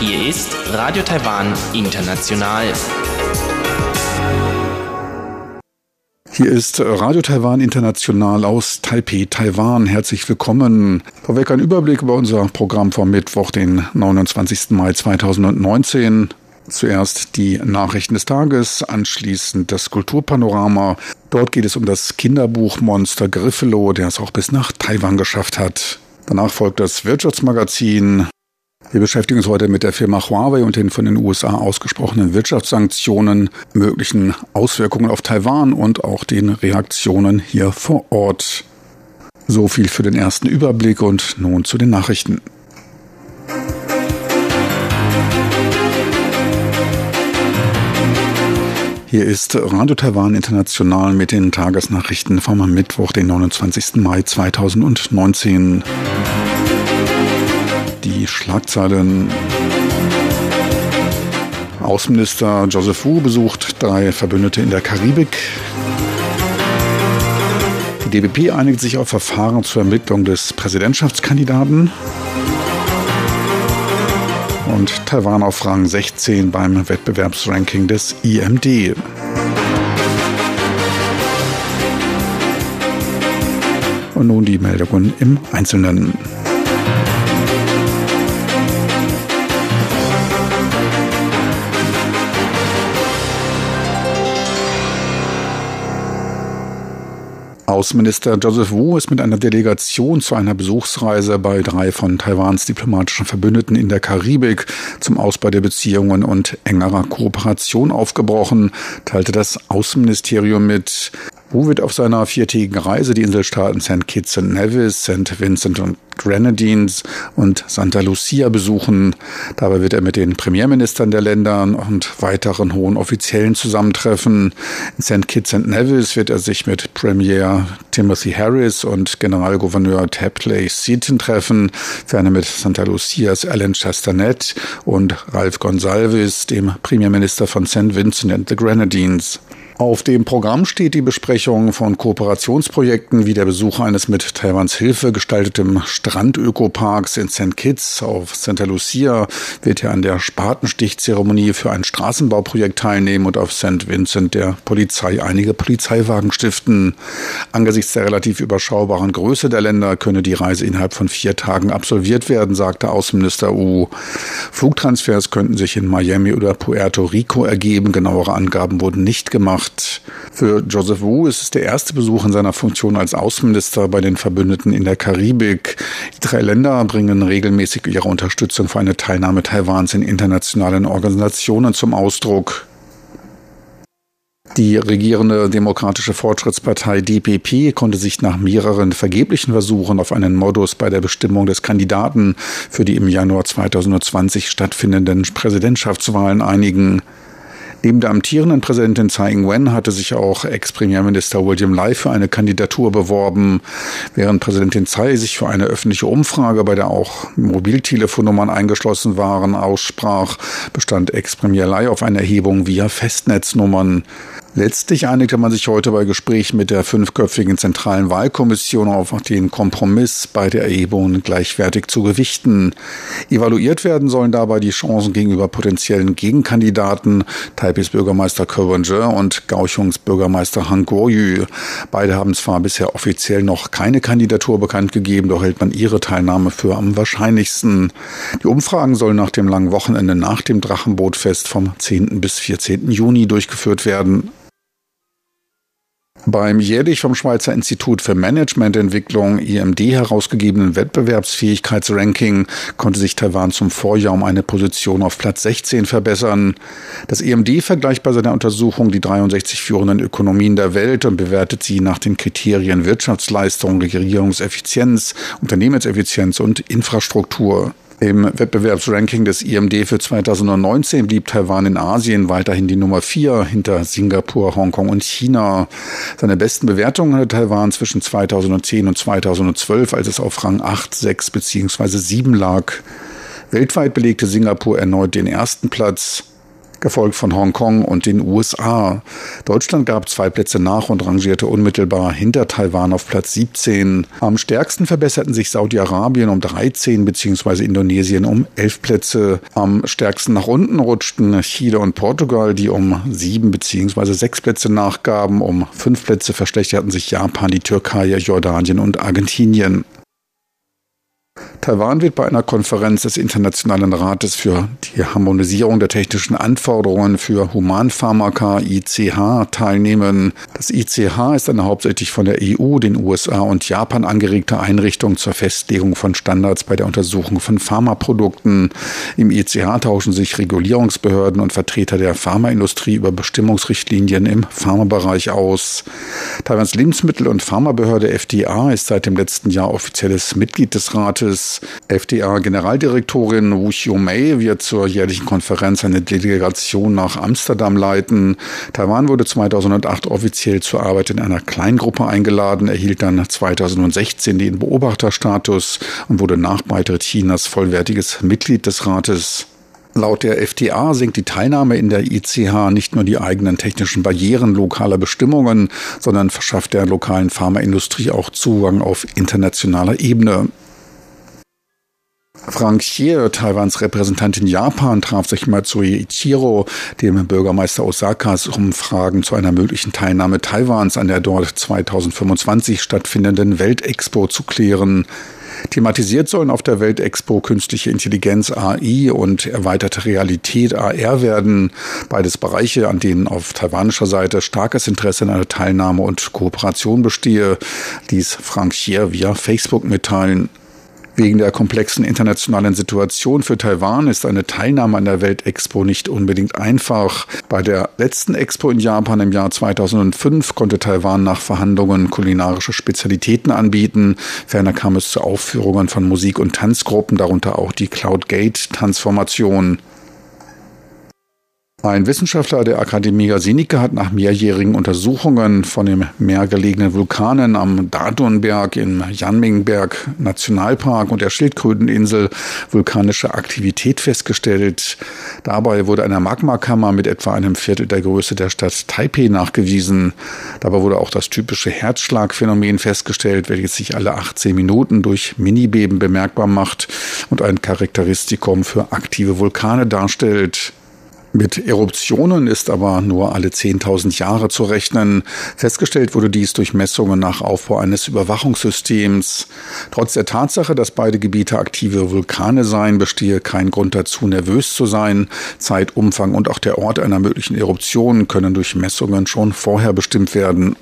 Hier ist Radio Taiwan International. Hier ist Radio Taiwan International aus Taipei, Taiwan. Herzlich willkommen. Vorweg ein Überblick über unser Programm vom Mittwoch, den 29. Mai 2019. Zuerst die Nachrichten des Tages, anschließend das Kulturpanorama. Dort geht es um das Kinderbuchmonster Griffalo, der es auch bis nach Taiwan geschafft hat. Danach folgt das Wirtschaftsmagazin. Wir beschäftigen uns heute mit der Firma Huawei und den von den USA ausgesprochenen Wirtschaftssanktionen, möglichen Auswirkungen auf Taiwan und auch den Reaktionen hier vor Ort. So viel für den ersten Überblick und nun zu den Nachrichten. Hier ist Radio Taiwan International mit den Tagesnachrichten vom Mittwoch, den 29. Mai 2019. Die Schlagzeilen. Außenminister Joseph Wu besucht drei Verbündete in der Karibik. Die DBP einigt sich auf Verfahren zur Ermittlung des Präsidentschaftskandidaten und Taiwan auf Rang 16 beim Wettbewerbsranking des IMD. Und nun die Meldungen im Einzelnen. Außenminister Joseph Wu ist mit einer Delegation zu einer Besuchsreise bei drei von Taiwans diplomatischen Verbündeten in der Karibik zum Ausbau der Beziehungen und engerer Kooperation aufgebrochen, teilte das Außenministerium mit. Wu wird auf seiner viertägigen Reise die Inselstaaten St. Kitts und Nevis, St. Vincent und Grenadines und Santa Lucia besuchen. Dabei wird er mit den Premierministern der Länder und weiteren hohen Offiziellen zusammentreffen. In St. Kitts und Nevis wird er sich mit Premier Timothy Harris und Generalgouverneur Tapley Seaton treffen, ferner mit Santa Lucias Alan Chastanet und Ralph Gonsalves, dem Premierminister von St. Vincent and the Grenadines. Auf dem Programm steht die Besprechung von Kooperationsprojekten wie der Besuch eines mit Taiwans Hilfe gestalteten Strandökoparks in St. Kitts auf Santa Lucia wird er an der Spatenstichzeremonie für ein Straßenbauprojekt teilnehmen und auf St. Vincent der Polizei einige Polizeiwagen stiften. Angesichts der relativ überschaubaren Größe der Länder könne die Reise innerhalb von vier Tagen absolviert werden, sagte Außenminister U. Flugtransfers könnten sich in Miami oder Puerto Rico ergeben. Genauere Angaben wurden nicht gemacht gemacht. Für Joseph Wu ist es der erste Besuch in seiner Funktion als Außenminister bei den Verbündeten in der Karibik. Die drei Länder bringen regelmäßig ihre Unterstützung für eine Teilnahme Taiwans in internationalen Organisationen zum Ausdruck. Die regierende Demokratische Fortschrittspartei DPP konnte sich nach mehreren vergeblichen Versuchen auf einen Modus bei der Bestimmung des Kandidaten für die im Januar 2020 stattfindenden Präsidentschaftswahlen einigen. Neben der amtierenden Präsidentin Tsai Ing-wen hatte sich auch Ex-Premierminister William Lai für eine Kandidatur beworben, während Präsidentin Tsai sich für eine öffentliche Umfrage, bei der auch Mobiltelefonnummern eingeschlossen waren, aussprach, bestand Ex-Premier Lai auf eine Erhebung via Festnetznummern. Letztlich einigte man sich heute bei Gesprächen mit der fünfköpfigen Zentralen Wahlkommission auf den Kompromiss, beide Erhebungen gleichwertig zu gewichten. Evaluiert werden sollen dabei die Chancen gegenüber potenziellen Gegenkandidaten, Taipis Bürgermeister wen und Kaohsiungs Bürgermeister Han Kuo-yu. Beide haben zwar bisher offiziell noch keine Kandidatur bekannt gegeben, doch hält man ihre Teilnahme für am wahrscheinlichsten. Die Umfragen sollen nach dem langen Wochenende nach dem Drachenbootfest vom 10. bis 14. Juni durchgeführt werden. Beim jährlich vom Schweizer Institut für Managemententwicklung IMD herausgegebenen Wettbewerbsfähigkeitsranking konnte sich Taiwan zum Vorjahr um eine Position auf Platz 16 verbessern. Das IMD vergleicht bei seiner Untersuchung die 63 führenden Ökonomien der Welt und bewertet sie nach den Kriterien Wirtschaftsleistung, Regierungseffizienz, Unternehmenseffizienz und Infrastruktur. Im Wettbewerbsranking des IMD für 2019 blieb Taiwan in Asien weiterhin die Nummer vier hinter Singapur, Hongkong und China. Seine besten Bewertungen hatte Taiwan zwischen 2010 und 2012, als es auf Rang 8, 6 bzw. 7 lag. Weltweit belegte Singapur erneut den ersten Platz. Gefolgt von Hongkong und den USA. Deutschland gab zwei Plätze nach und rangierte unmittelbar hinter Taiwan auf Platz 17. Am stärksten verbesserten sich Saudi-Arabien um 13 bzw. Indonesien um 11 Plätze. Am stärksten nach unten rutschten Chile und Portugal, die um 7 bzw. 6 Plätze nachgaben. Um 5 Plätze verschlechterten sich Japan, die Türkei, Jordanien und Argentinien. Taiwan wird bei einer Konferenz des Internationalen Rates für die Harmonisierung der technischen Anforderungen für Humanpharmaka ICH teilnehmen. Das ICH ist eine hauptsächlich von der EU, den USA und Japan angeregte Einrichtung zur Festlegung von Standards bei der Untersuchung von Pharmaprodukten. Im ICH tauschen sich Regulierungsbehörden und Vertreter der Pharmaindustrie über Bestimmungsrichtlinien im Pharmabereich aus. Taiwans Lebensmittel- und Pharmabehörde FDA ist seit dem letzten Jahr offizielles Mitglied des Rates. Amtes. FDA-Generaldirektorin Wu Xiaomei wird zur jährlichen Konferenz eine Delegation nach Amsterdam leiten. Taiwan wurde 2008 offiziell zur Arbeit in einer Kleingruppe eingeladen, erhielt dann 2016 den Beobachterstatus und wurde nach Beitritt Chinas vollwertiges Mitglied des Rates. Laut der FDA sinkt die Teilnahme in der ICH nicht nur die eigenen technischen Barrieren lokaler Bestimmungen, sondern verschafft der lokalen Pharmaindustrie auch Zugang auf internationaler Ebene. Frank Xie, Taiwans Repräsentant in Japan, traf sich mit Sui Ichiro, dem Bürgermeister Osakas, um Fragen zu einer möglichen Teilnahme Taiwans an der dort 2025 stattfindenden Weltexpo zu klären. Thematisiert sollen auf der Weltexpo künstliche Intelligenz AI und erweiterte Realität AR werden. Beides Bereiche, an denen auf taiwanischer Seite starkes Interesse an einer Teilnahme und Kooperation bestehe, ließ Frank Xie via Facebook mitteilen. Wegen der komplexen internationalen Situation für Taiwan ist eine Teilnahme an der Weltexpo nicht unbedingt einfach. Bei der letzten Expo in Japan im Jahr 2005 konnte Taiwan nach Verhandlungen kulinarische Spezialitäten anbieten. Ferner kam es zu Aufführungen von Musik- und Tanzgruppen, darunter auch die Cloud Gate Transformation. Ein Wissenschaftler der Akademie Sinica hat nach mehrjährigen Untersuchungen von dem meergelegenen Vulkanen am Dadunberg im Janmingberg Nationalpark und der Schildkröteninsel vulkanische Aktivität festgestellt. Dabei wurde eine Magmakammer mit etwa einem Viertel der Größe der Stadt Taipei nachgewiesen. Dabei wurde auch das typische Herzschlagphänomen festgestellt, welches sich alle 18 Minuten durch Minibeben bemerkbar macht und ein Charakteristikum für aktive Vulkane darstellt. Mit Eruptionen ist aber nur alle 10.000 Jahre zu rechnen. Festgestellt wurde dies durch Messungen nach Aufbau eines Überwachungssystems. Trotz der Tatsache, dass beide Gebiete aktive Vulkane seien, bestehe kein Grund dazu, nervös zu sein. Zeit, Umfang und auch der Ort einer möglichen Eruption können durch Messungen schon vorher bestimmt werden.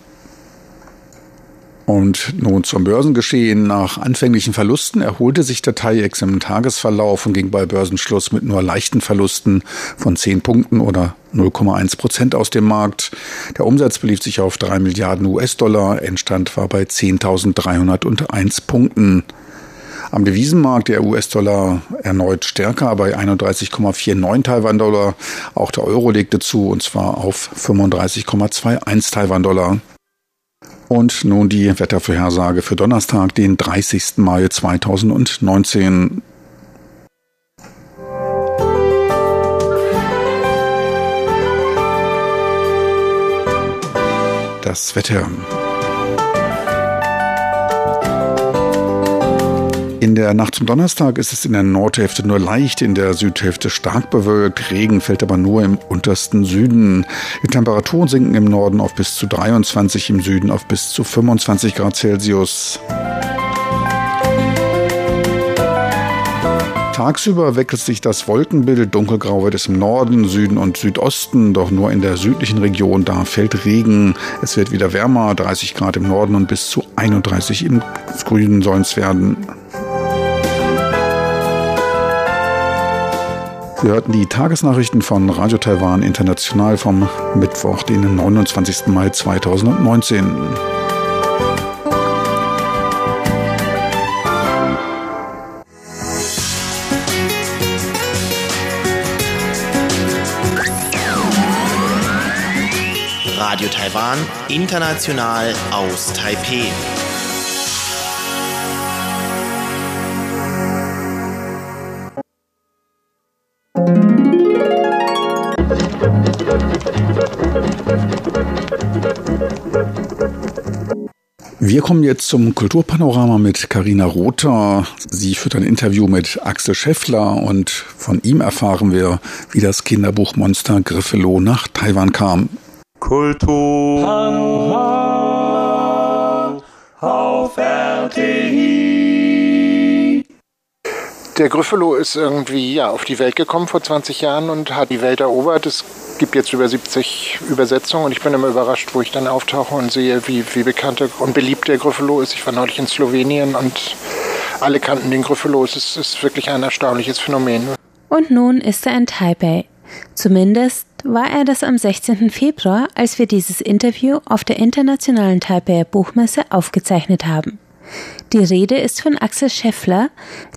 Und nun zum Börsengeschehen. Nach anfänglichen Verlusten erholte sich der TAIEX im Tagesverlauf und ging bei Börsenschluss mit nur leichten Verlusten von 10 Punkten oder 0,1 Prozent aus dem Markt. Der Umsatz belief sich auf 3 Milliarden US-Dollar. Endstand war bei 10.301 Punkten. Am Devisenmarkt der US-Dollar erneut stärker bei 31,49 Taiwan-Dollar. Auch der Euro legte zu und zwar auf 35,21 Taiwan-Dollar. Und nun die Wettervorhersage für Donnerstag, den 30. Mai 2019. Das Wetter. In der Nacht zum Donnerstag ist es in der Nordhälfte nur leicht, in der Südhälfte stark bewölkt. Regen fällt aber nur im untersten Süden. Die Temperaturen sinken im Norden auf bis zu 23, im Süden auf bis zu 25 Grad Celsius. Tagsüber wechselt sich das Wolkenbild. Dunkelgrau wird es im Norden, Süden und Südosten, doch nur in der südlichen Region, da fällt Regen. Es wird wieder wärmer, 30 Grad im Norden und bis zu 31 im Süden sollen es werden. Sie hörten die Tagesnachrichten von Radio Taiwan International vom Mittwoch, den 29. Mai 2019. Radio Taiwan, international aus Taipeh. Wir kommen jetzt zum Kulturpanorama mit Karina Rother. Sie führt ein Interview mit Axel Scheffler und von ihm erfahren wir, wie das Kinderbuchmonster Griffelo nach Taiwan kam. Kultur auf RTI. Der Griffelo ist irgendwie ja, auf die Welt gekommen vor 20 Jahren und hat die Welt erobert. Es gibt jetzt über 70 Übersetzungen und ich bin immer überrascht, wo ich dann auftauche und sehe, wie, wie bekannt und beliebt der Griffelo ist. Ich war neulich in Slowenien und alle kannten den Griffelo. Es ist, ist wirklich ein erstaunliches Phänomen. Und nun ist er in Taipei. Zumindest war er das am 16. Februar, als wir dieses Interview auf der internationalen Taipei Buchmesse aufgezeichnet haben. Die Rede ist von Axel Scheffler,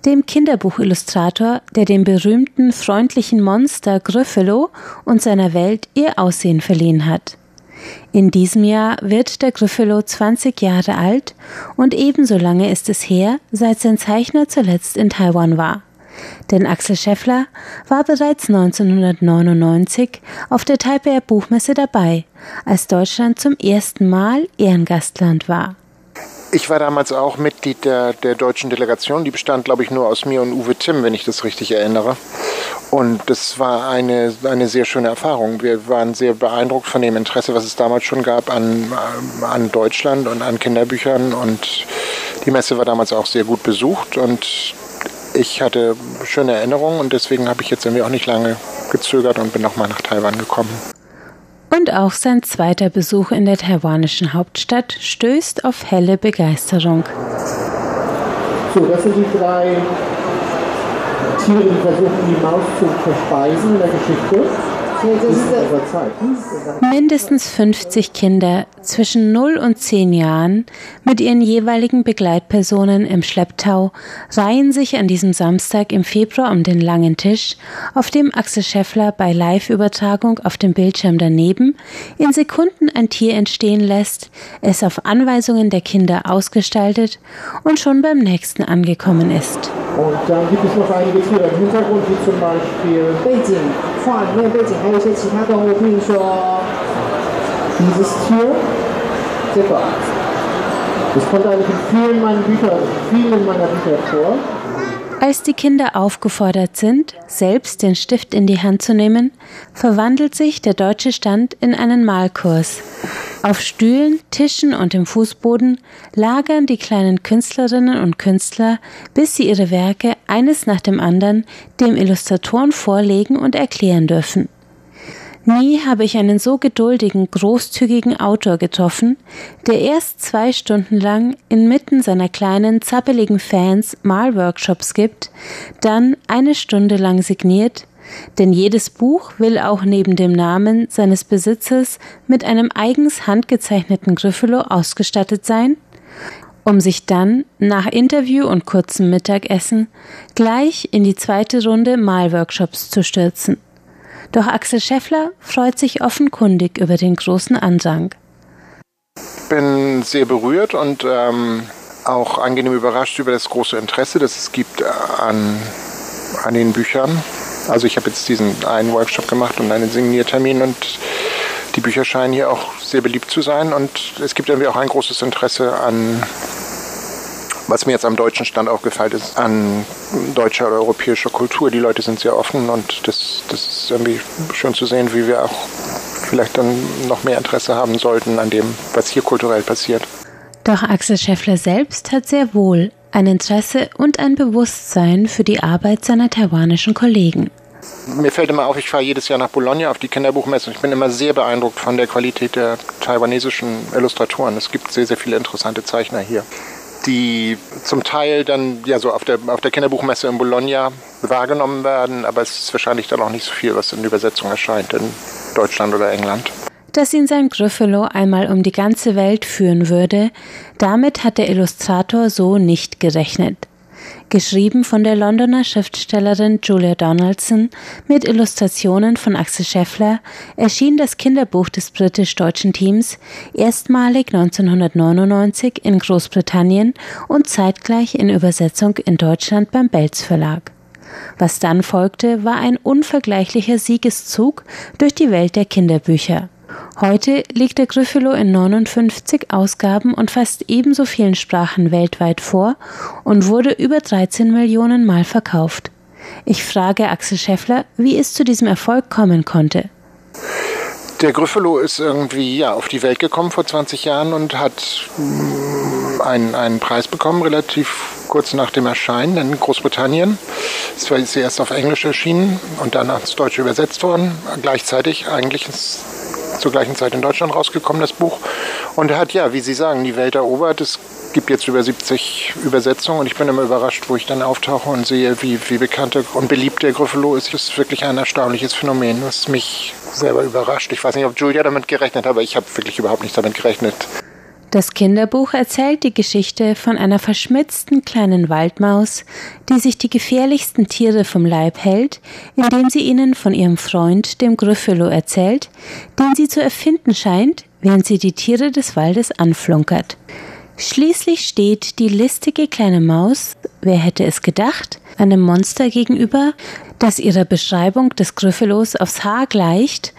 dem Kinderbuchillustrator, der dem berühmten freundlichen Monster Gryffalo und seiner Welt ihr Aussehen verliehen hat. In diesem Jahr wird der Gryffalo 20 Jahre alt und ebenso lange ist es her, seit sein Zeichner zuletzt in Taiwan war. Denn Axel Scheffler war bereits 1999 auf der Taipei Buchmesse dabei, als Deutschland zum ersten Mal Ehrengastland war. Ich war damals auch Mitglied der, der deutschen Delegation. Die bestand, glaube ich, nur aus mir und Uwe Timm, wenn ich das richtig erinnere. Und das war eine, eine sehr schöne Erfahrung. Wir waren sehr beeindruckt von dem Interesse, was es damals schon gab an, an Deutschland und an Kinderbüchern. Und die Messe war damals auch sehr gut besucht. Und ich hatte schöne Erinnerungen und deswegen habe ich jetzt irgendwie auch nicht lange gezögert und bin nochmal nach Taiwan gekommen. Und auch sein zweiter Besuch in der taiwanischen Hauptstadt stößt auf helle Begeisterung. So, das sind die drei Tiere, die versuchen, die Maus zu verspeisen in der Geschichte. Mindestens 50 Kinder zwischen 0 und 10 Jahren mit ihren jeweiligen Begleitpersonen im Schlepptau reihen sich an diesem Samstag im Februar um den langen Tisch, auf dem Axel Scheffler bei Live-Übertragung auf dem Bildschirm daneben in Sekunden ein Tier entstehen lässt, es auf Anweisungen der Kinder ausgestaltet und schon beim nächsten angekommen ist. Und dann gibt es noch einige Tiere im Hintergrund, wie zum Beispiel 画里面背景还有一些其他动物譬如说 is this here 这个 is for that you can feeling money because feeling money for Als die Kinder aufgefordert sind, selbst den Stift in die Hand zu nehmen, verwandelt sich der deutsche Stand in einen Malkurs. Auf Stühlen, Tischen und im Fußboden lagern die kleinen Künstlerinnen und Künstler, bis sie ihre Werke eines nach dem anderen dem Illustratoren vorlegen und erklären dürfen. Nie habe ich einen so geduldigen, großzügigen Autor getroffen, der erst zwei Stunden lang inmitten seiner kleinen, zappeligen Fans Malworkshops gibt, dann eine Stunde lang signiert, denn jedes Buch will auch neben dem Namen seines Besitzers mit einem eigens handgezeichneten Griffelo ausgestattet sein, um sich dann nach Interview und kurzem Mittagessen gleich in die zweite Runde Malworkshops zu stürzen. Doch Axel Scheffler freut sich offenkundig über den großen Andrang. Ich bin sehr berührt und ähm, auch angenehm überrascht über das große Interesse, das es gibt an, an den Büchern. Also ich habe jetzt diesen einen Workshop gemacht und einen Signiertermin und die Bücher scheinen hier auch sehr beliebt zu sein und es gibt irgendwie auch ein großes Interesse an, was mir jetzt am deutschen Stand aufgefallen ist, an deutscher oder europäischer Kultur. Die Leute sind sehr offen und das, das ist irgendwie schön zu sehen, wie wir auch vielleicht dann noch mehr Interesse haben sollten an dem, was hier kulturell passiert. Doch Axel Scheffler selbst hat sehr wohl ein Interesse und ein Bewusstsein für die Arbeit seiner taiwanischen Kollegen. Mir fällt immer auf, ich fahre jedes Jahr nach Bologna auf die Kinderbuchmesse und ich bin immer sehr beeindruckt von der Qualität der taiwanesischen Illustratoren. Es gibt sehr, sehr viele interessante Zeichner hier, die zum Teil dann ja so auf der, auf der Kinderbuchmesse in Bologna wahrgenommen werden, aber es ist wahrscheinlich dann auch nicht so viel, was in Übersetzung erscheint in Deutschland oder England dass ihn sein Griffelo einmal um die ganze Welt führen würde, damit hat der Illustrator so nicht gerechnet. Geschrieben von der Londoner Schriftstellerin Julia Donaldson mit Illustrationen von Axel Scheffler erschien das Kinderbuch des britisch-deutschen Teams erstmalig 1999 in Großbritannien und zeitgleich in Übersetzung in Deutschland beim Belz Verlag. Was dann folgte, war ein unvergleichlicher Siegeszug durch die Welt der Kinderbücher. Heute liegt der Gryffalo in 59 Ausgaben und fast ebenso vielen Sprachen weltweit vor und wurde über 13 Millionen Mal verkauft. Ich frage Axel Scheffler, wie es zu diesem Erfolg kommen konnte. Der Gryffalo ist irgendwie ja, auf die Welt gekommen vor 20 Jahren und hat mm, einen, einen Preis bekommen, relativ kurz nach dem Erscheinen in Großbritannien. Es war erst auf Englisch erschienen und dann ins Deutsche übersetzt worden. Gleichzeitig eigentlich ist zur gleichen Zeit in Deutschland rausgekommen, das Buch. Und hat ja, wie Sie sagen, die Welt erobert. Es gibt jetzt über 70 Übersetzungen und ich bin immer überrascht, wo ich dann auftauche und sehe, wie, wie bekannt und beliebt der Gryffalo ist. Das ist wirklich ein erstaunliches Phänomen, was mich selber überrascht. Ich weiß nicht, ob Julia damit gerechnet hat, aber ich habe wirklich überhaupt nicht damit gerechnet. Das Kinderbuch erzählt die Geschichte von einer verschmitzten kleinen Waldmaus, die sich die gefährlichsten Tiere vom Leib hält, indem sie ihnen von ihrem Freund, dem Gryffalo, erzählt, den sie zu erfinden scheint, während sie die Tiere des Waldes anflunkert. Schließlich steht die listige kleine Maus, wer hätte es gedacht, einem Monster gegenüber, das ihrer Beschreibung des Gryffelos aufs Haar gleicht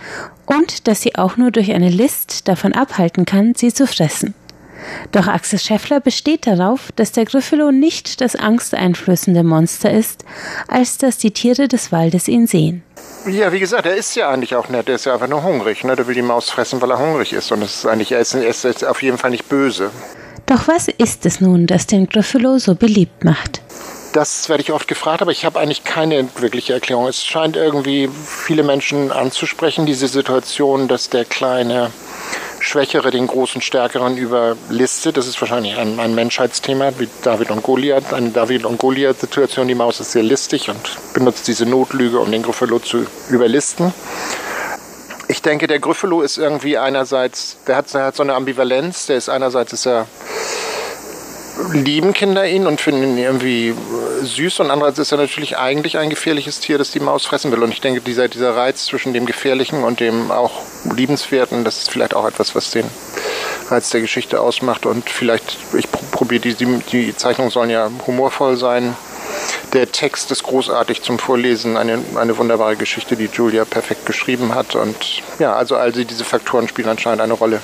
und das sie auch nur durch eine List davon abhalten kann, sie zu fressen. Doch Axel Scheffler besteht darauf, dass der Gryffalo nicht das angsteinflößende Monster ist, als dass die Tiere des Waldes ihn sehen. Ja, wie gesagt, er ist ja eigentlich auch nett. Er ist ja einfach nur hungrig. Ne? Der will die Maus fressen, weil er hungrig ist. Und es ist eigentlich, er ist, er ist auf jeden Fall nicht böse. Doch was ist es nun, das den Gryffalo so beliebt macht? Das werde ich oft gefragt, aber ich habe eigentlich keine wirkliche Erklärung. Es scheint irgendwie viele Menschen anzusprechen, diese Situation, dass der kleine Schwächere den großen Stärkeren überlistet. Das ist wahrscheinlich ein, ein Menschheitsthema wie David und Goliath. Eine David und Goliath-Situation. Die Maus ist sehr listig und benutzt diese Notlüge, um den Gryffalo zu überlisten. Ich denke, der Gryffalo ist irgendwie einerseits, der hat, der hat so eine Ambivalenz. Der ist einerseits ist er lieben Kinder ihn und finden ihn irgendwie äh, süß und andererseits ist er natürlich eigentlich ein gefährliches Tier, das die Maus fressen will. Und ich denke, dieser, dieser Reiz zwischen dem Gefährlichen und dem auch Liebenswerten, das ist vielleicht auch etwas, was den Reiz der Geschichte ausmacht. Und vielleicht, ich probiere, die, die, Zeichnungen sollen ja humorvoll sein. Der Text ist großartig zum Vorlesen, eine, eine wunderbare Geschichte, die Julia perfekt geschrieben hat. Und ja, also all diese Faktoren spielen anscheinend eine Rolle.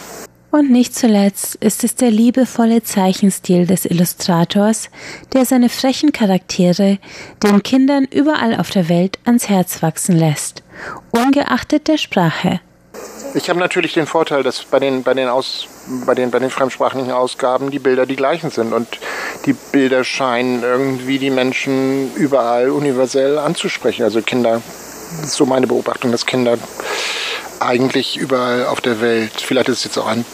Und nicht zuletzt ist es der liebevolle Zeichenstil des Illustrators, der seine frechen Charaktere den Kindern überall auf der Welt ans Herz wachsen lässt, ungeachtet der Sprache. Ich habe natürlich den Vorteil, dass bei den, bei, den Aus, bei, den, bei den fremdsprachigen Ausgaben die Bilder die gleichen sind. Und die Bilder scheinen irgendwie die Menschen überall universell anzusprechen. Also Kinder, so meine Beobachtung, dass Kinder eigentlich überall auf der Welt, vielleicht ist es jetzt auch ein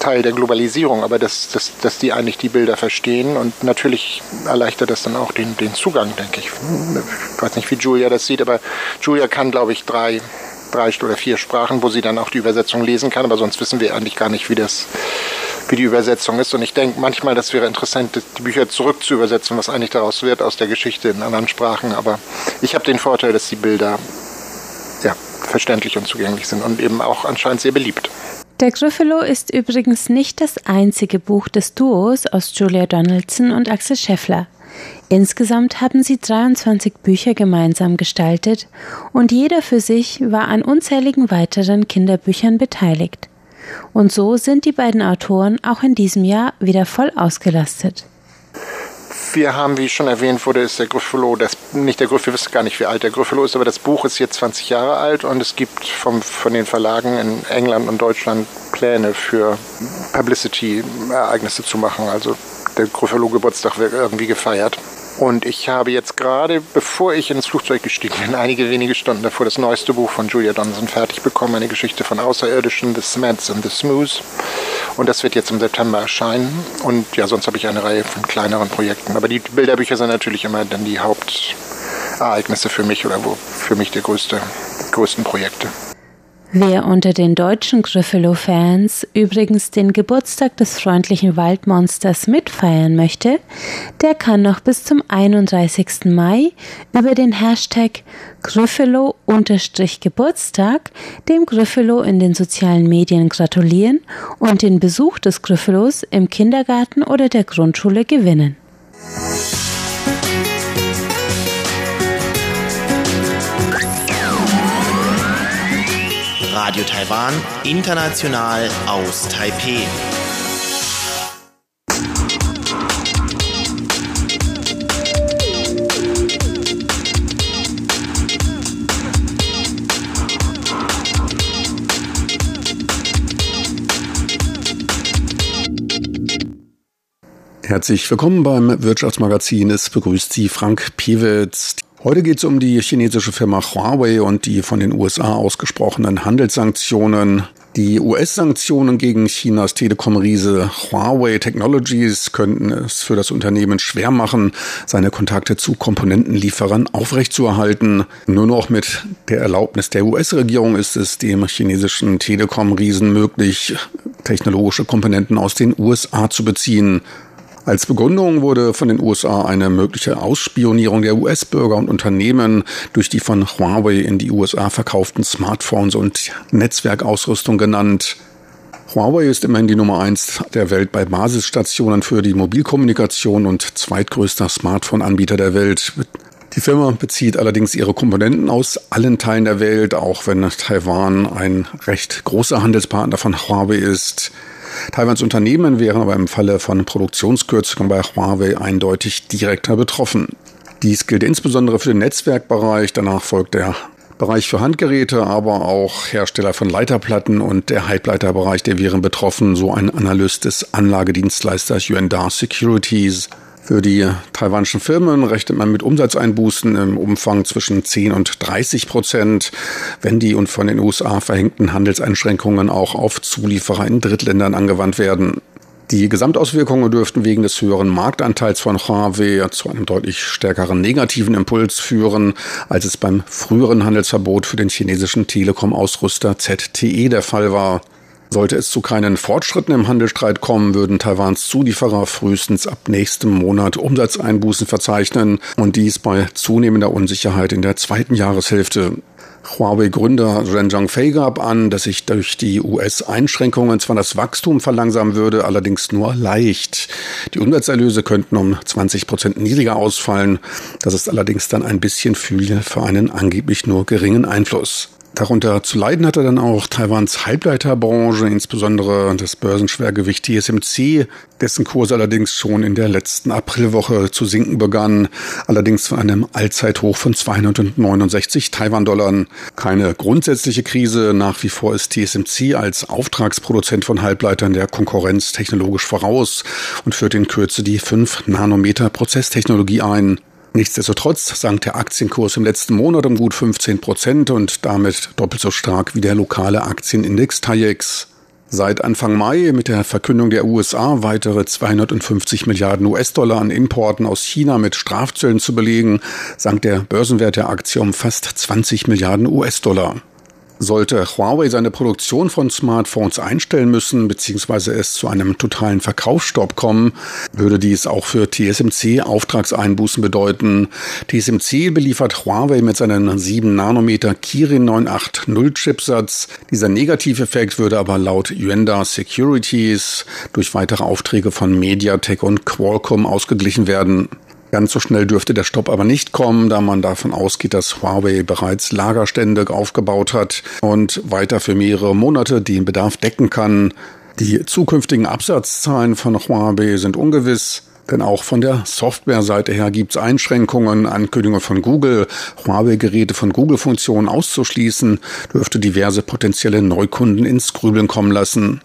Teil der Globalisierung, aber dass, dass, dass die eigentlich die Bilder verstehen und natürlich erleichtert das dann auch den, den Zugang, denke ich. Ich weiß nicht, wie Julia das sieht, aber Julia kann, glaube ich, drei, drei oder vier Sprachen, wo sie dann auch die Übersetzung lesen kann, aber sonst wissen wir eigentlich gar nicht, wie das wie die Übersetzung ist. Und ich denke manchmal, das wäre interessant, die Bücher zurück zu übersetzen, was eigentlich daraus wird aus der Geschichte in anderen Sprachen. Aber ich habe den Vorteil, dass die Bilder verständlich und zugänglich sind und eben auch anscheinend sehr beliebt. Der Gryffalo ist übrigens nicht das einzige Buch des Duos aus Julia Donaldson und Axel Scheffler. Insgesamt haben sie 23 Bücher gemeinsam gestaltet und jeder für sich war an unzähligen weiteren Kinderbüchern beteiligt. Und so sind die beiden Autoren auch in diesem Jahr wieder voll ausgelastet. Wir haben, wie schon erwähnt wurde, ist der Gryffalo, das, nicht der Gryffalo, wir wissen gar nicht, wie alt der Gryffalo ist, aber das Buch ist jetzt 20 Jahre alt und es gibt vom, von den Verlagen in England und Deutschland Pläne für Publicity-Ereignisse zu machen. Also der Gryffalo-Geburtstag wird irgendwie gefeiert. Und ich habe jetzt gerade, bevor ich ins Flugzeug gestiegen bin, einige wenige Stunden davor das neueste Buch von Julia Donaldson fertig bekommen, eine Geschichte von Außerirdischen, The Smeds and the Smooths. Und das wird jetzt im September erscheinen. Und ja, sonst habe ich eine Reihe von kleineren Projekten. Aber die Bilderbücher sind natürlich immer dann die Hauptereignisse für mich oder wo für mich die größte, größten Projekte. Wer unter den deutschen Gryffalo-Fans übrigens den Geburtstag des freundlichen Waldmonsters mitfeiern möchte, der kann noch bis zum 31. Mai über den Hashtag Gryffalo-Geburtstag dem Gryffalo in den sozialen Medien gratulieren und den Besuch des Gryffalos im Kindergarten oder der Grundschule gewinnen. Radio Taiwan, international aus Taipeh. Herzlich willkommen beim Wirtschaftsmagazin. Es begrüßt Sie Frank Piewitz. Heute geht es um die chinesische Firma Huawei und die von den USA ausgesprochenen Handelssanktionen. Die US-Sanktionen gegen Chinas Telekom-Riese Huawei Technologies könnten es für das Unternehmen schwer machen, seine Kontakte zu Komponentenlieferern aufrechtzuerhalten. Nur noch mit der Erlaubnis der US-Regierung ist es dem chinesischen Telekom-Riesen möglich, technologische Komponenten aus den USA zu beziehen. Als Begründung wurde von den USA eine mögliche Ausspionierung der US-Bürger und Unternehmen durch die von Huawei in die USA verkauften Smartphones und Netzwerkausrüstung genannt. Huawei ist immerhin die Nummer eins der Welt bei Basisstationen für die Mobilkommunikation und zweitgrößter Smartphone-Anbieter der Welt. Die Firma bezieht allerdings ihre Komponenten aus allen Teilen der Welt, auch wenn Taiwan ein recht großer Handelspartner von Huawei ist. Taiwans Unternehmen wären aber im Falle von Produktionskürzungen bei Huawei eindeutig direkter betroffen. Dies gilt insbesondere für den Netzwerkbereich, danach folgt der Bereich für Handgeräte, aber auch Hersteller von Leiterplatten und der Halbleiterbereich, der wären betroffen, so ein Analyst des Anlagedienstleisters Yuanda Securities. Für die taiwanischen Firmen rechnet man mit Umsatzeinbußen im Umfang zwischen 10 und 30 Prozent, wenn die und von den USA verhängten Handelseinschränkungen auch auf Zulieferer in Drittländern angewandt werden. Die Gesamtauswirkungen dürften wegen des höheren Marktanteils von Huawei zu einem deutlich stärkeren negativen Impuls führen, als es beim früheren Handelsverbot für den chinesischen Telekom-Ausrüster ZTE der Fall war. Sollte es zu keinen Fortschritten im Handelsstreit kommen, würden Taiwans Zulieferer frühestens ab nächstem Monat Umsatzeinbußen verzeichnen und dies bei zunehmender Unsicherheit in der zweiten Jahreshälfte. Huawei-Gründer Ren Zhangfei gab an, dass sich durch die US-Einschränkungen zwar das Wachstum verlangsamen würde, allerdings nur leicht. Die Umsatzerlöse könnten um 20 Prozent niedriger ausfallen. Das ist allerdings dann ein bisschen viel für einen angeblich nur geringen Einfluss. Darunter zu leiden hatte dann auch Taiwans Halbleiterbranche, insbesondere das Börsenschwergewicht TSMC, dessen Kurs allerdings schon in der letzten Aprilwoche zu sinken begann, allerdings von einem Allzeithoch von 269 Taiwan-Dollar. Keine grundsätzliche Krise, nach wie vor ist TSMC als Auftragsproduzent von Halbleitern der Konkurrenz technologisch voraus und führt in Kürze die 5 Nanometer Prozesstechnologie ein. Nichtsdestotrotz sank der Aktienkurs im letzten Monat um gut 15 Prozent und damit doppelt so stark wie der lokale Aktienindex TAIEX. Seit Anfang Mai mit der Verkündung der USA weitere 250 Milliarden US-Dollar an Importen aus China mit Strafzöllen zu belegen, sank der Börsenwert der Aktie um fast 20 Milliarden US-Dollar. Sollte Huawei seine Produktion von Smartphones einstellen müssen, beziehungsweise es zu einem totalen Verkaufsstopp kommen, würde dies auch für TSMC Auftragseinbußen bedeuten. TSMC beliefert Huawei mit seinen 7 Nanometer Kirin 980 Chipsatz. Dieser Negativeffekt würde aber laut Yuanda Securities durch weitere Aufträge von MediaTek und Qualcomm ausgeglichen werden. Ganz so schnell dürfte der Stopp aber nicht kommen, da man davon ausgeht, dass Huawei bereits Lagerstände aufgebaut hat und weiter für mehrere Monate den Bedarf decken kann. Die zukünftigen Absatzzahlen von Huawei sind ungewiss. Denn auch von der Softwareseite her gibt es Einschränkungen, Ankündigungen von Google, Huawei-Geräte von Google-Funktionen auszuschließen, dürfte diverse potenzielle Neukunden ins Grübeln kommen lassen.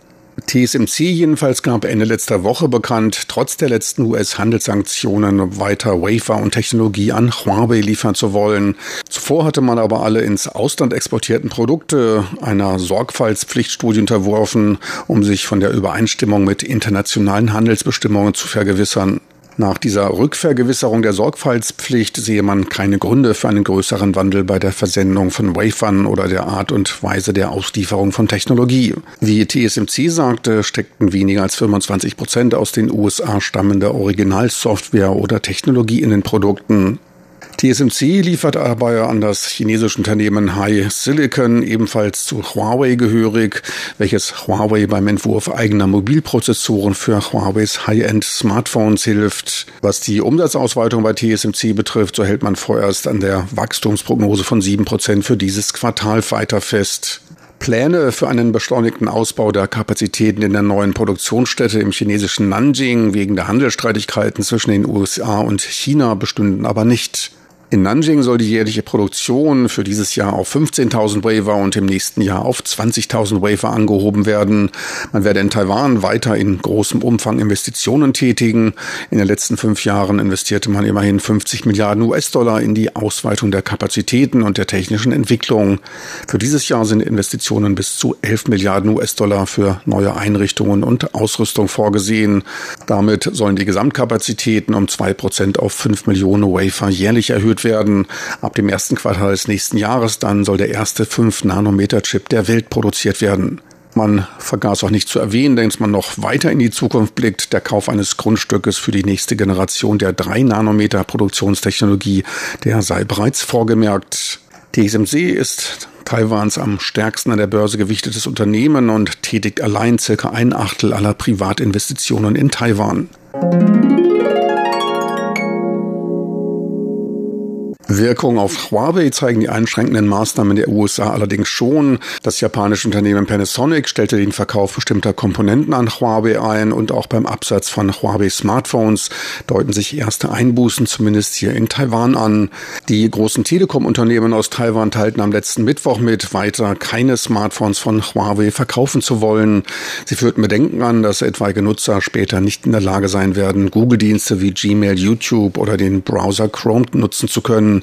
TSMC jedenfalls gab Ende letzter Woche bekannt, trotz der letzten US-Handelssanktionen weiter Wafer und Technologie an Huawei liefern zu wollen. Zuvor hatte man aber alle ins Ausland exportierten Produkte einer Sorgfaltspflichtstudie unterworfen, um sich von der Übereinstimmung mit internationalen Handelsbestimmungen zu vergewissern. Nach dieser Rückvergewisserung der Sorgfaltspflicht sehe man keine Gründe für einen größeren Wandel bei der Versendung von Wafern oder der Art und Weise der Auslieferung von Technologie. Wie TSMC sagte, steckten weniger als 25 Prozent aus den USA stammender Originalsoftware oder Technologie in den Produkten. TSMC liefert aber an das chinesische Unternehmen High Silicon, ebenfalls zu Huawei gehörig, welches Huawei beim Entwurf eigener Mobilprozessoren für Huaweis High-End Smartphones hilft. Was die Umsatzausweitung bei TSMC betrifft, so hält man vorerst an der Wachstumsprognose von 7% für dieses Quartal weiter fest. Pläne für einen beschleunigten Ausbau der Kapazitäten in der neuen Produktionsstätte im chinesischen Nanjing wegen der Handelsstreitigkeiten zwischen den USA und China bestünden aber nicht. In Nanjing soll die jährliche Produktion für dieses Jahr auf 15.000 Wafer und im nächsten Jahr auf 20.000 Wafer angehoben werden. Man werde in Taiwan weiter in großem Umfang Investitionen tätigen. In den letzten fünf Jahren investierte man immerhin 50 Milliarden US-Dollar in die Ausweitung der Kapazitäten und der technischen Entwicklung. Für dieses Jahr sind Investitionen bis zu 11 Milliarden US-Dollar für neue Einrichtungen und Ausrüstung vorgesehen. Damit sollen die Gesamtkapazitäten um zwei Prozent auf fünf Millionen Wafer jährlich erhöht werden. Ab dem ersten Quartal des nächsten Jahres dann soll der erste 5-Nanometer-Chip der Welt produziert werden. Man vergaß auch nicht zu erwähnen, dass man noch weiter in die Zukunft blickt. Der Kauf eines Grundstückes für die nächste Generation der 3-Nanometer Produktionstechnologie, der sei bereits vorgemerkt. TSMC ist Taiwans am stärksten an der Börse gewichtetes Unternehmen und tätigt allein circa ein Achtel aller Privatinvestitionen in Taiwan. Wirkung auf Huawei zeigen die einschränkenden Maßnahmen der USA allerdings schon. Das japanische Unternehmen Panasonic stellte den Verkauf bestimmter Komponenten an Huawei ein und auch beim Absatz von Huawei Smartphones deuten sich erste Einbußen zumindest hier in Taiwan an. Die großen Telekom-Unternehmen aus Taiwan teilten am letzten Mittwoch mit, weiter keine Smartphones von Huawei verkaufen zu wollen. Sie führten Bedenken an, dass etwaige Nutzer später nicht in der Lage sein werden, Google-Dienste wie Gmail, YouTube oder den Browser Chrome nutzen zu können.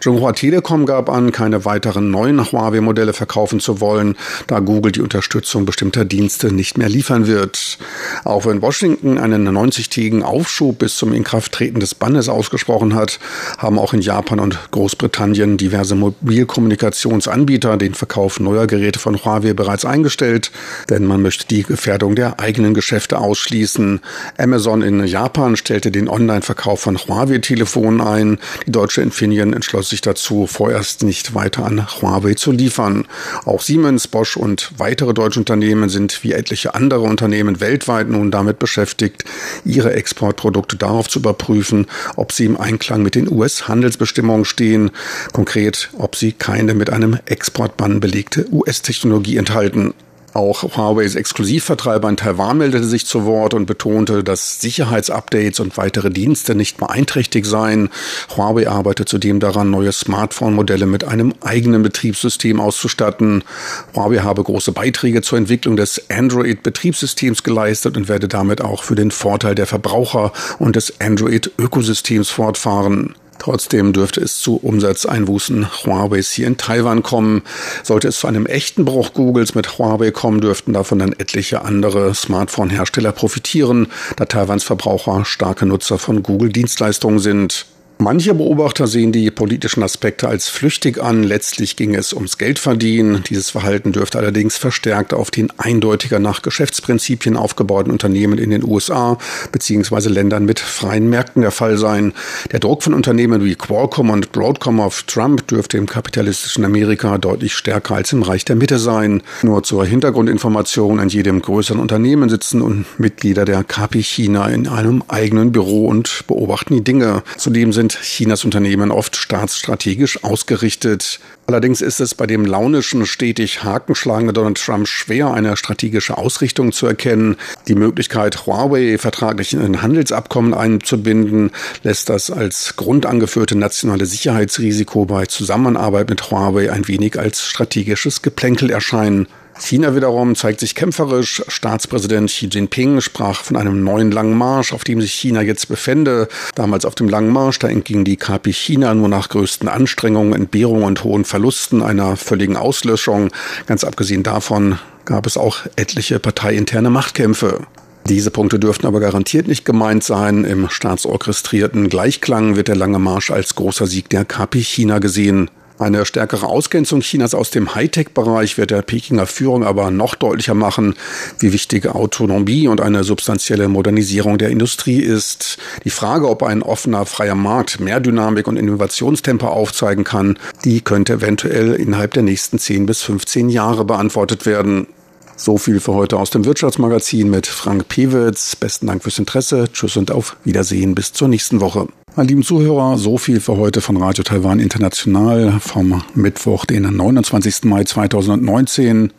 Zhonghua Telekom gab an, keine weiteren neuen Huawei-Modelle verkaufen zu wollen, da Google die Unterstützung bestimmter Dienste nicht mehr liefern wird. Auch wenn Washington einen 90-tägigen Aufschub bis zum Inkrafttreten des Bannes ausgesprochen hat, haben auch in Japan und Großbritannien diverse Mobilkommunikationsanbieter den Verkauf neuer Geräte von Huawei bereits eingestellt, denn man möchte die Gefährdung der eigenen Geschäfte ausschließen. Amazon in Japan stellte den Online-Verkauf von Huawei-Telefonen ein. Die deutsche Infineon entschloss sich dazu, vorerst nicht weiter an Huawei zu liefern. Auch Siemens, Bosch und weitere deutsche Unternehmen sind wie etliche andere Unternehmen weltweit nun damit beschäftigt, ihre Exportprodukte darauf zu überprüfen, ob sie im Einklang mit den US-Handelsbestimmungen stehen, konkret, ob sie keine mit einem Exportbann belegte US-Technologie enthalten. Auch Huaweis Exklusivvertreiber in Taiwan meldete sich zu Wort und betonte, dass Sicherheitsupdates und weitere Dienste nicht beeinträchtigt seien. Huawei arbeitet zudem daran, neue Smartphone-Modelle mit einem eigenen Betriebssystem auszustatten. Huawei habe große Beiträge zur Entwicklung des Android-Betriebssystems geleistet und werde damit auch für den Vorteil der Verbraucher und des Android-Ökosystems fortfahren. Trotzdem dürfte es zu Umsatzeinbußen Huaweis hier in Taiwan kommen. Sollte es zu einem echten Bruch Googles mit Huawei kommen, dürften davon dann etliche andere Smartphone-Hersteller profitieren, da Taiwans Verbraucher starke Nutzer von Google-Dienstleistungen sind. Manche Beobachter sehen die politischen Aspekte als flüchtig an. Letztlich ging es ums Geldverdienen. Dieses Verhalten dürfte allerdings verstärkt auf den eindeutiger nach Geschäftsprinzipien aufgebauten Unternehmen in den USA bzw. Ländern mit freien Märkten der Fall sein. Der Druck von Unternehmen wie Qualcomm und Broadcom auf Trump dürfte im kapitalistischen Amerika deutlich stärker als im Reich der Mitte sein. Nur zur Hintergrundinformation, in jedem größeren Unternehmen sitzen und Mitglieder der KP China in einem eigenen Büro und beobachten die Dinge. Zudem sind sind Chinas Unternehmen oft staatsstrategisch ausgerichtet. Allerdings ist es bei dem launischen, stetig hakenschlagenden Donald Trump schwer, eine strategische Ausrichtung zu erkennen. Die Möglichkeit, Huawei vertraglich in ein Handelsabkommen einzubinden, lässt das als grundangeführte nationale Sicherheitsrisiko bei Zusammenarbeit mit Huawei ein wenig als strategisches Geplänkel erscheinen. China wiederum zeigt sich kämpferisch. Staatspräsident Xi Jinping sprach von einem neuen langen Marsch, auf dem sich China jetzt befände. Damals auf dem langen Marsch, da entging die KP China nur nach größten Anstrengungen, Entbehrungen und hohen Verlusten einer völligen Auslöschung. Ganz abgesehen davon gab es auch etliche parteiinterne Machtkämpfe. Diese Punkte dürften aber garantiert nicht gemeint sein. Im staatsorchestrierten Gleichklang wird der lange Marsch als großer Sieg der KP China gesehen. Eine stärkere Ausgrenzung Chinas aus dem Hightech-Bereich wird der Pekinger Führung aber noch deutlicher machen, wie wichtig Autonomie und eine substanzielle Modernisierung der Industrie ist. Die Frage, ob ein offener, freier Markt mehr Dynamik und Innovationstempo aufzeigen kann, die könnte eventuell innerhalb der nächsten 10 bis 15 Jahre beantwortet werden. So viel für heute aus dem Wirtschaftsmagazin mit Frank Pewitz. Besten Dank fürs Interesse. Tschüss und auf Wiedersehen bis zur nächsten Woche. Meine lieben Zuhörer, so viel für heute von Radio Taiwan International vom Mittwoch, den 29. Mai 2019.